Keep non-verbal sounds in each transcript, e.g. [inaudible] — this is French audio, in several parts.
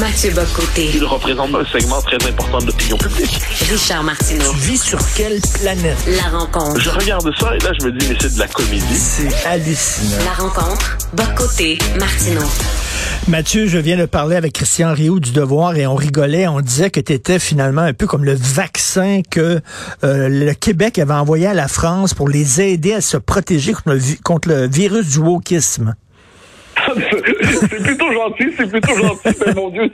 Mathieu Bocoté. Il représente un segment très important de l'opinion publique. Richard Martineau. Tu vis sur quelle planète? La rencontre. Je regarde ça et là, je me dis, mais c'est de la comédie. C'est hallucinant. La rencontre. Bocoté. Martineau. Mathieu, je viens de parler avec Christian Rioux du Devoir et on rigolait, on disait que tu étais finalement un peu comme le vaccin que euh, le Québec avait envoyé à la France pour les aider à se protéger contre le, vi- contre le virus du wokisme. [laughs] c'est plutôt gentil, c'est plutôt gentil, mais mon Dieu.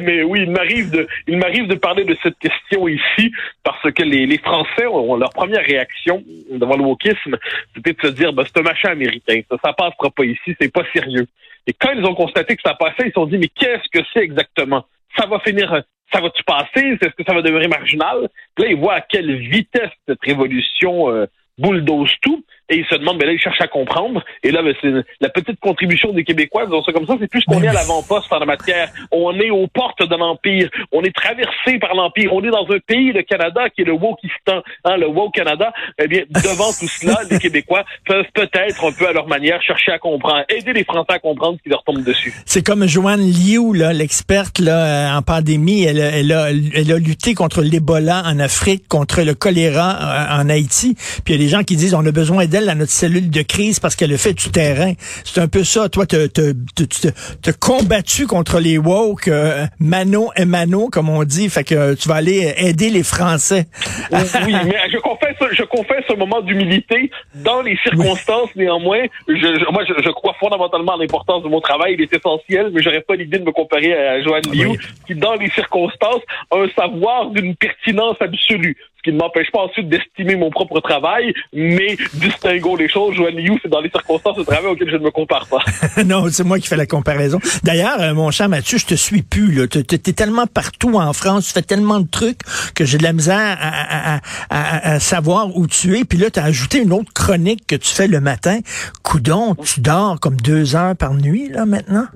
Mais oui, il m'arrive de, il m'arrive de parler de cette question ici parce que les, Français ont leur première réaction devant le wokisme, c'était de se dire, ben, c'est un machin américain, ça, ça passera pas ici, c'est pas sérieux. Et quand ils ont constaté que ça passait, ils se sont dit, mais qu'est-ce que c'est exactement? Ça va finir, ça va-tu passer? Est-ce que ça va devenir marginal? Puis là, ils voient à quelle vitesse cette révolution euh, bulldoze tout. Et ils se demandent, ben là, ils cherchent à comprendre. Et là, ben, c'est la petite contribution des Québécois, disons ça comme ça, c'est plus qu'on est à l'avant-poste en la matière. On est aux portes de l'Empire. On est traversé par l'Empire. On est dans un pays, le Canada, qui est le Wokistan, hein, le Woke Canada. Eh bien, devant tout cela, les Québécois peuvent peut-être, un peu à leur manière, chercher à comprendre, aider les Français à comprendre ce qui leur tombe dessus. C'est comme Joanne Liu, là, l'experte là, euh, en pandémie, elle, a- elle, a, elle a lutté contre l'Ebola en Afrique, contre le choléra euh, en Haïti. Puis il y a des gens qui disent on a besoin d'elle à notre cellule de crise parce qu'elle a fait du terrain. C'est un peu ça. Toi, tu as combattu contre les woke, euh, mano et mano, comme on dit. Fait que euh, tu vas aller aider les Français. oui, mais je confesse, je confesse un moment d'humilité. Dans les circonstances, néanmoins, je, je- moi, je, je crois fondamentalement à l'importance de mon travail. Il est essentiel, mais j'aurais pas l'idée de me comparer à Joanne Liu, Oui. qui, dans les circonstances, a un savoir d'une pertinence absolue. Qui ne m'empêche pas ensuite d'estimer mon propre travail, mais distinguons les choses. Joanne Liu, c'est dans les circonstances de travail auxquelles je ne me compare pas. [laughs] non, c'est moi qui fais la comparaison. D'ailleurs, euh, mon cher Mathieu, je te suis plus. Là. Es tellement partout en France, tu fais tellement de trucs que j'ai de la misère à- à- à savoir où tu es. Puis là, tu as ajouté une autre chronique que tu fais le matin. Coudon, tu dors comme deux heures par nuit, là, maintenant?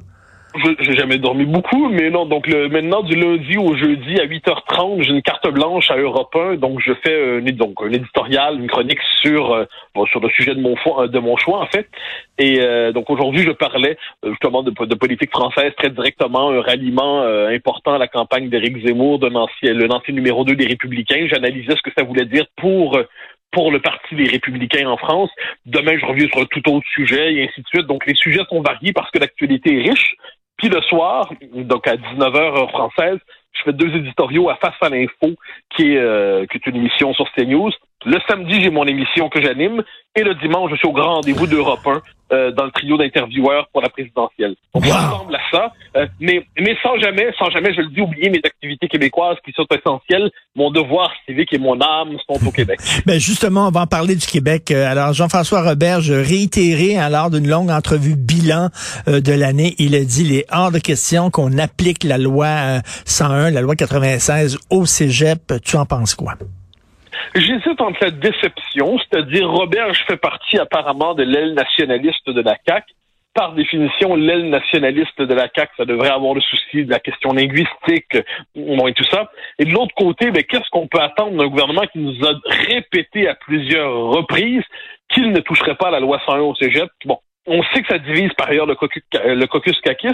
J'ai jamais dormi beaucoup, mais non. Donc le, maintenant, du lundi au jeudi à 8h30, j'ai une carte blanche à Europe 1. Donc je fais euh, donc un éditorial, une chronique sur euh, sur le sujet de mon choix, de en fait. Et euh, donc aujourd'hui, je parlais euh, justement de, de politique française très directement, un ralliement euh, important à la campagne d'Éric Zemmour, ancien, le ancien numéro 2 des Républicains. J'analysais ce que ça voulait dire pour euh, pour le Parti des Républicains en France. Demain, je reviens sur un tout autre sujet et ainsi de suite. Donc, les sujets sont variés parce que l'actualité est riche. Puis le soir, donc à 19h heure française, je fais deux éditoriaux à Face à l'info, qui est, euh, qui est une émission sur CNews. Le samedi, j'ai mon émission que j'anime. Et le dimanche, je suis au grand rendez-vous d'Europe 1 euh, dans le trio d'intervieweurs pour la présidentielle. Wow. ça ressemble à ça. Euh, mais, mais sans jamais, sans jamais, je le dis, oublier mes activités québécoises qui sont essentielles. Mon devoir civique et mon âme sont au Québec. [laughs] Ben justement, on va en parler du Québec. Euh, Alors, Jean-François Robert, je réitéré hein, lors d'une longue entrevue bilan euh, de l'année, il a dit il est hors de question qu'on applique la loi euh, 101, la loi 96 au cégep. Tu en penses quoi? J'hésite entre la déception, c'est-à-dire Robert, je fais partie apparemment de l'aile nationaliste de la CAQ. Par définition, l'aile nationaliste de la CAQ, ça devrait avoir le souci de la question linguistique bon, et tout ça. Et de l'autre côté, ben, qu'est-ce qu'on peut attendre d'un gouvernement qui nous a répété à plusieurs reprises qu'il ne toucherait pas la loi 101 au cégep? Bon, on sait que ça divise par ailleurs le caucus, le.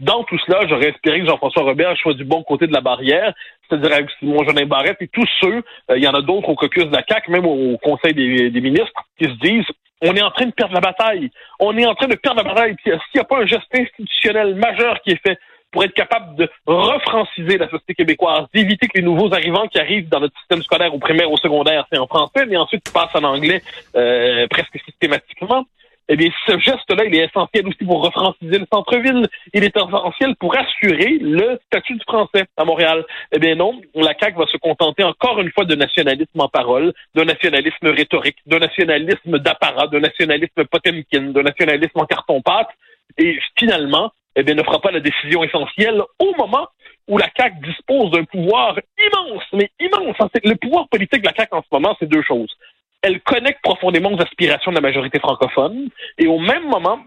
Dans tout cela, j'aurais espéré que Jean-François Robert soit du bon côté de la barrière, c'est-à-dire avec Simon Jolin Barrette et tous ceux, euh, il y en a d'autres au caucus de la CAQ, même au Conseil des, ministres, qui se disent on est en train de perdre la bataille. On est en train de perdre la bataille. S'il n'y a pas un geste institutionnel majeur qui est fait pour être capable de refranciser la société québécoise, d'éviter que les nouveaux arrivants qui arrivent dans notre système scolaire au primaire, au secondaire, c'est en français, mais ensuite passent en anglais euh, presque systématiquement, eh bien, ce geste-là, il est essentiel aussi pour refranciser le centre-ville. Il est essentiel pour assurer le statut du français à Montréal. Eh bien non, la CAQ va se contenter encore une fois de nationalisme en parole, d'un nationalisme rhétorique, d'un nationalisme d'apparat, d'un nationalisme potemkin, d'un nationalisme en carton-pâte, et finalement, eh bien, ne fera pas la décision essentielle au moment où la CAQ dispose d'un pouvoir immense, mais immense. Le pouvoir politique de la CAQ en ce moment, c'est deux choses elle connecte profondément aux aspirations de la majorité francophone et au même moment,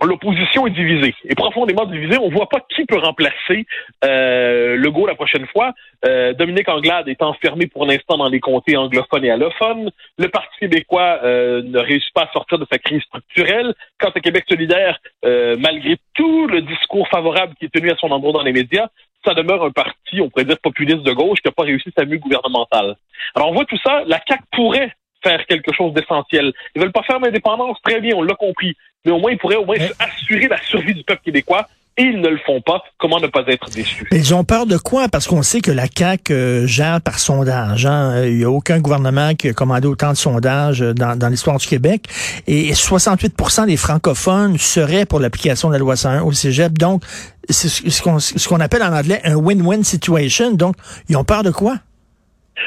l'opposition est divisée, est profondément divisée. On voit pas qui peut remplacer euh, Legault la prochaine fois. Euh, Dominique Anglade est enfermé pour l'instant dans les comtés anglophones et allophones. Le Parti québécois euh, ne réussit pas à sortir de sa crise structurelle. Quant à Québec solidaire, euh, malgré tout le discours favorable qui est tenu à son endroit dans les médias, ça demeure un parti, on pourrait dire populiste de gauche, qui n'a pas réussi sa mue gouvernementale. Alors on voit tout ça, la CAQ pourrait faire quelque chose d'essentiel. Ils veulent pas faire l'indépendance, très bien, on l'a compris mais au moins ils pourraient au moins assurer la survie du peuple québécois et ils ne le font pas. Comment ne pas être déçu? Ils ont peur de quoi? Parce qu'on sait que la CAQ euh, gère par sondage. Hein? Il n'y a aucun gouvernement qui a commandé autant de sondages euh, dans, dans l'histoire du Québec. Et 68% des francophones seraient pour l'application de la loi 101 au cégep. Donc, c'est ce qu'on appelle en anglais un win-win situation. Donc, ils ont peur de quoi?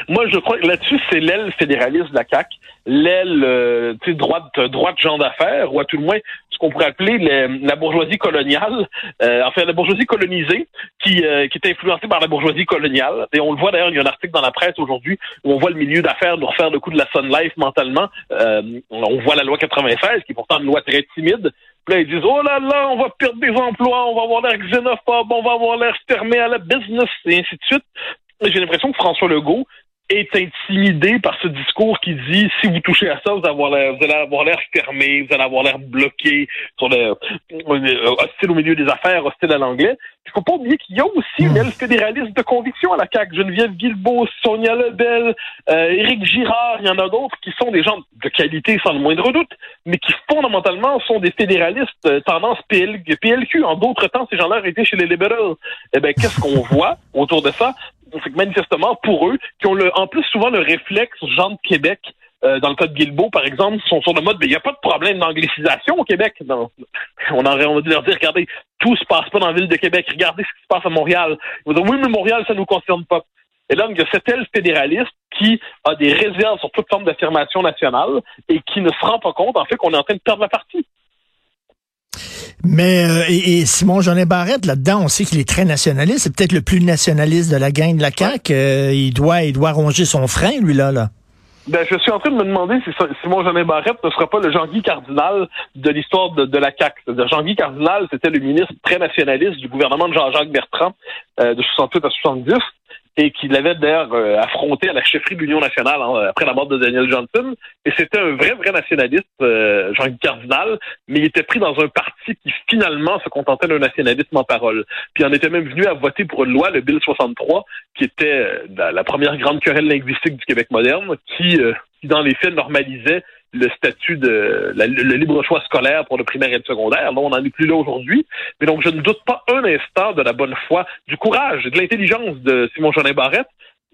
Moi, je crois que là-dessus, c'est l'aile fédéraliste de la CAQ, l'aile euh, droite, droite genre d'affaires, ou à tout le moins ce qu'on pourrait appeler la bourgeoisie coloniale, euh, enfin la bourgeoisie colonisée, qui, euh, qui est influencée par la bourgeoisie coloniale. Et on le voit d'ailleurs, il y a un article dans la presse aujourd'hui où on voit le milieu d'affaires nous refaire le coup de la Sun Life mentalement. Euh, on voit la loi 96, qui est pourtant une loi très timide, là, ils disent, oh là là, on va perdre des emplois, on va avoir l'air xénophobe, on va avoir l'air fermé à la business, et ainsi de suite. J'ai l'impression que François Legault est intimidé par ce discours qui dit si vous touchez à ça, vous, allez avoir l'air fermé, vous allez avoir l'air bloqué, sur le, euh, hostile au milieu des affaires, hostile à l'anglais. Il faut pas oublier qu'il y a aussi une aile fédéraliste de conviction à la CAQ. Geneviève Guilbeault, Sonia Lebel, euh, Éric Girard, il y en a d'autres qui sont des gens de qualité sans le moindre doute, mais qui fondamentalement sont des fédéralistes euh, tendance PL, PLQ. En d'autres temps, ces gens-là étaient chez les libéraux. Eh ben, qu'est-ce qu'on [laughs] voit autour de ça? C'est que manifestement, pour eux, qui ont le, en plus souvent le réflexe, genre de Québec, euh, dans le cas de Guilbeault, par exemple, sont sur le mode, il n'y a pas de problème d'anglicisation au Québec. Non. On, aurait, on va leur dire, regardez, tout se passe pas dans la ville de Québec, regardez ce qui se passe à Montréal. Ils vont dire, oui, mais Montréal, ça nous concerne pas. Et là, il y a cette aile fédéraliste qui a des réserves sur toute forme d'affirmation nationale et qui ne se rend pas compte, en fait, qu'on est en train de perdre la partie. Mais euh, et, Simon Jeanin Barrette là-dedans, on sait qu'il est très nationaliste. C'est peut-être le plus nationaliste de la gang de la CAQ. Euh, il doit, il doit ronger son frein, lui là, là. Ben, je suis en train de me demander si Simon Jeanin Barrette ne sera pas le Jean-Guy Cardinal de l'histoire de, la CAQ. Jean-Guy Cardinal, c'était le ministre très nationaliste du gouvernement de Jean-Jacques Bertrand euh, de 68 à 70 et qu'il avait d'ailleurs euh, affronté à la chefferie de l'Union nationale hein, après la mort de Daniel Johnson. Et c'était un vrai, vrai nationaliste, euh, jean Cardinal, mais il était pris dans un parti qui finalement se contentait d'un nationalisme en parole. Puis en était même venu à voter pour une loi, le Bill 63, qui était euh, la, première grande querelle linguistique du Québec moderne, qui, dans les faits normalisait le statut de le, libre choix scolaire pour le primaire et le secondaire. Là, on n'en est plus là aujourd'hui. Mais donc, je ne doute pas un instant de la bonne foi, du courage de l'intelligence de Simon Jolin Barrette,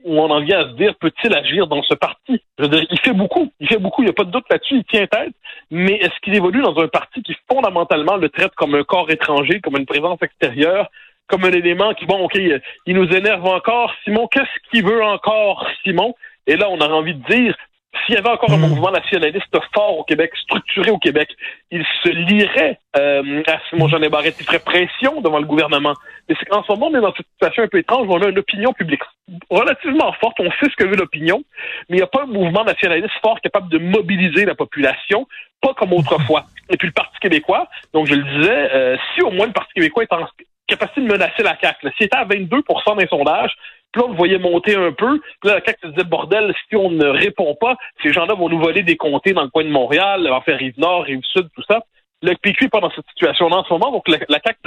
où on en vient à se dire, peut-il agir dans ce parti? Je veux dire, il fait beaucoup. Il fait beaucoup. Il n'y a pas de doute là-dessus. Il tient tête. Mais est-ce qu'il évolue dans un parti qui fondamentalement le traite comme un corps étranger, comme une présence extérieure, comme un élément qui, bon, OK, il nous énerve encore. Simon, qu'est-ce qu'il veut encore, Simon? Et là, on a envie de dire, s'il y avait encore un hmm. mouvement nationaliste fort au Québec, structuré au Québec, il se lierait euh, à Simon Jean Barrette, il ferait pression devant le gouvernement. Mais c'est qu'en ce moment, on est dans une situation un peu étrange où on a une opinion publique relativement forte, on sait ce que veut l'opinion, mais il n'y a pas un mouvement nationaliste fort capable de mobiliser la population, pas comme autrefois. Et puis le Parti québécois, donc je le disais, euh, si au moins le Parti québécois est en capacité de menacer la CAQ, s'il était à 22 dans les sondages, puis là, on le voyait monter un peu. Puis là, quand se disait, bordel, si on ne répond pas, ces gens-là vont nous voler des comtés dans le coin de Montréal, en faire Rive-Nord, Rive-Sud, tout ça. Le PQ n'est pas dans cette situation-là en ce moment, donc la, la CAQ,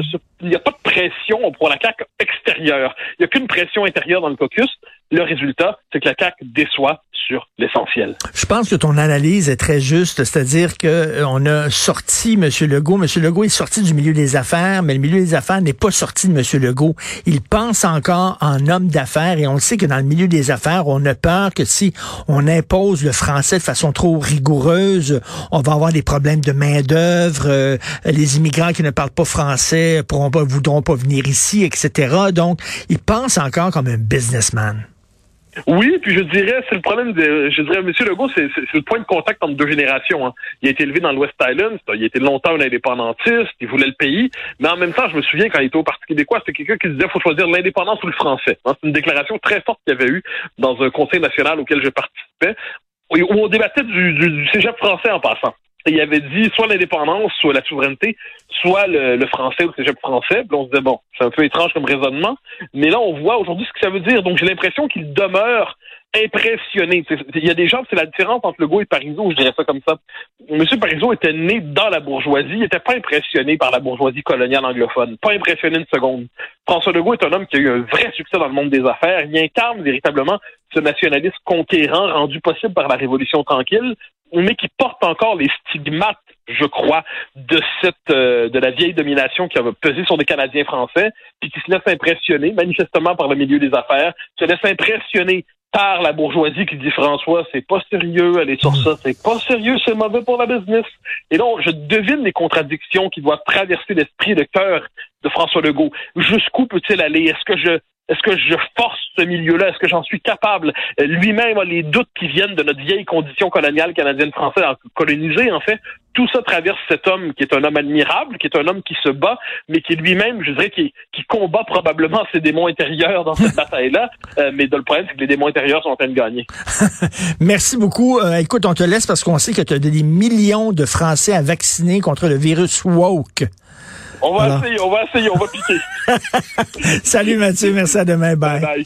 il n'y a pas de pression pour la CAQ extérieure. Il n'y a qu'une pression intérieure dans le caucus. Le résultat, c'est que la CAQ déçoit sur l'essentiel. Je pense que ton analyse est très juste, c'est-à-dire que euh, a sorti M. Legault. M. Legault est sorti du milieu des affaires, mais le milieu des affaires n'est pas sorti de M. Legault. Il pense encore en homme d'affaires et on sait que dans le milieu des affaires, on a peur que si on impose le français de façon trop rigoureuse, on va avoir des problèmes de main-d'œuvre, euh, les immigrants qui ne parlent pas français pourront pas, voudront pas venir ici, etc. Donc, il pense encore comme un businessman. Oui, puis je dirais, c'est le problème de, je dirais, M. Legault, c'est le point de contact entre deux générations. Hein. Il a été élevé dans l'Ouest Island, il a été longtemps un indépendantiste, il voulait le pays, mais en même temps, je me souviens quand il était au Parti québécois, c'était quelqu'un qui disait, faut choisir l'indépendance ou le français. Hein. C'est une déclaration très forte qu'il y avait eu dans un conseil national auquel je participais, où on débattait du, du, cégep français en passant. Il avait dit soit l'indépendance, soit la souveraineté, soit le, français ou le cégep français. Puis on se disait, bon, c'est un peu étrange comme raisonnement. Mais là, on voit aujourd'hui ce que ça veut dire. Donc, j'ai l'impression qu'il demeure impressionné. Il y a des gens, c'est la différence entre Legault et Parizeau, je dirais ça comme ça. Monsieur Parizeau était né dans la bourgeoisie, il n'était pas impressionné par la bourgeoisie coloniale anglophone, pas impressionné une seconde. François Legault est un homme qui a eu un vrai succès dans le monde des affaires. Il incarne véritablement ce nationalisme conquérant rendu possible par la Révolution tranquille, mais qui porte encore les stigmates, je crois, de cette euh, de la vieille domination qui a pesé sur des Canadiens français, puis qui se laisse impressionner, manifestement par le milieu des affaires, se laisse impressionner par la bourgeoisie qui dit François, c'est pas sérieux, aller sur ça, c'est pas sérieux, c'est mauvais pour la business. Et donc, je devine les contradictions qui doivent traverser l'esprit et le cœur de François Legault. Jusqu'où peut-il aller? Est-ce que je est-ce que je force ce milieu-là? Est-ce que j'en suis capable? Euh, lui-même a les doutes qui viennent de notre vieille condition coloniale canadienne-française, colonisée, en fait. Tout ça traverse cet homme qui est un homme admirable, qui est un homme qui se bat, mais qui lui-même, je dirais, qui, qui combat probablement ses démons intérieurs dans cette [laughs] bataille-là. Euh, mais le problème, c'est que les démons intérieurs sont en train de gagner. [laughs] Merci beaucoup. Euh, écoute, on te laisse parce qu'on sait que tu as des millions de Français à vacciner contre le virus woke. On va essayer, on va essayer, on va piquer. [laughs] Salut Mathieu, merci à demain. bye. bye.